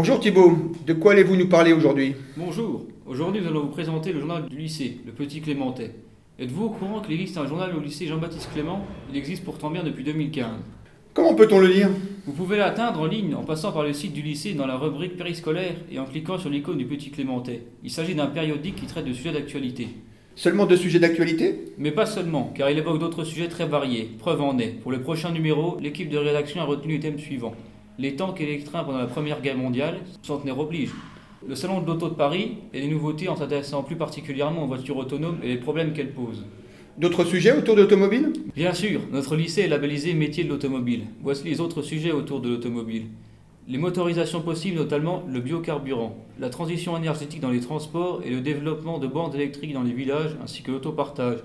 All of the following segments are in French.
Bonjour Thibault, de quoi allez-vous nous parler aujourd'hui? Bonjour, aujourd'hui nous allons vous présenter le journal du lycée, le Petit Clémentais. Êtes-vous au courant qu'il existe un journal au lycée Jean-Baptiste Clément? Il existe pourtant bien depuis 2015. Comment peut-on le lire? Vous pouvez l'atteindre en ligne en passant par le site du lycée dans la rubrique périscolaire et en cliquant sur l'icône du Petit Clémentais. Il s'agit d'un périodique qui traite de sujets d'actualité. Seulement de sujets d'actualité? Mais pas seulement, car il évoque d'autres sujets très variés. Preuve en est, pour le prochain numéro, l'équipe de rédaction a retenu le thème suivant. Les tanks et les trains pendant la Première Guerre mondiale, centenaire oblige. Le salon de l'auto de Paris et les nouveautés en s'intéressant plus particulièrement aux voitures autonomes et les problèmes qu'elles posent. D'autres sujets autour de l'automobile? Bien sûr, notre lycée est labellisé métier de l'automobile. Voici les autres sujets autour de l'automobile. Les motorisations possibles, notamment le biocarburant, la transition énergétique dans les transports et le développement de bornes électriques dans les villages, ainsi que l'autopartage,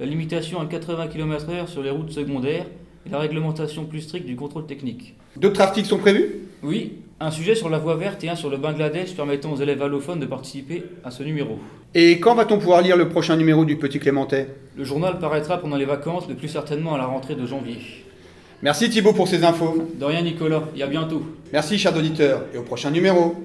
la limitation à 80 km/h sur les routes secondaires et la réglementation plus stricte du contrôle technique. D'autres articles sont prévus? Oui, un sujet sur la voie verte et un sur le Bangladesh permettant aux élèves allophones de participer à ce numéro. Et quand va-t-on pouvoir lire le prochain numéro du Petit Clémentais Le journal paraîtra pendant les vacances, le plus certainement à la rentrée de janvier. Merci Thibault pour ces infos. De rien Nicolas, et à bientôt. Merci chers auditeurs, et au prochain numéro.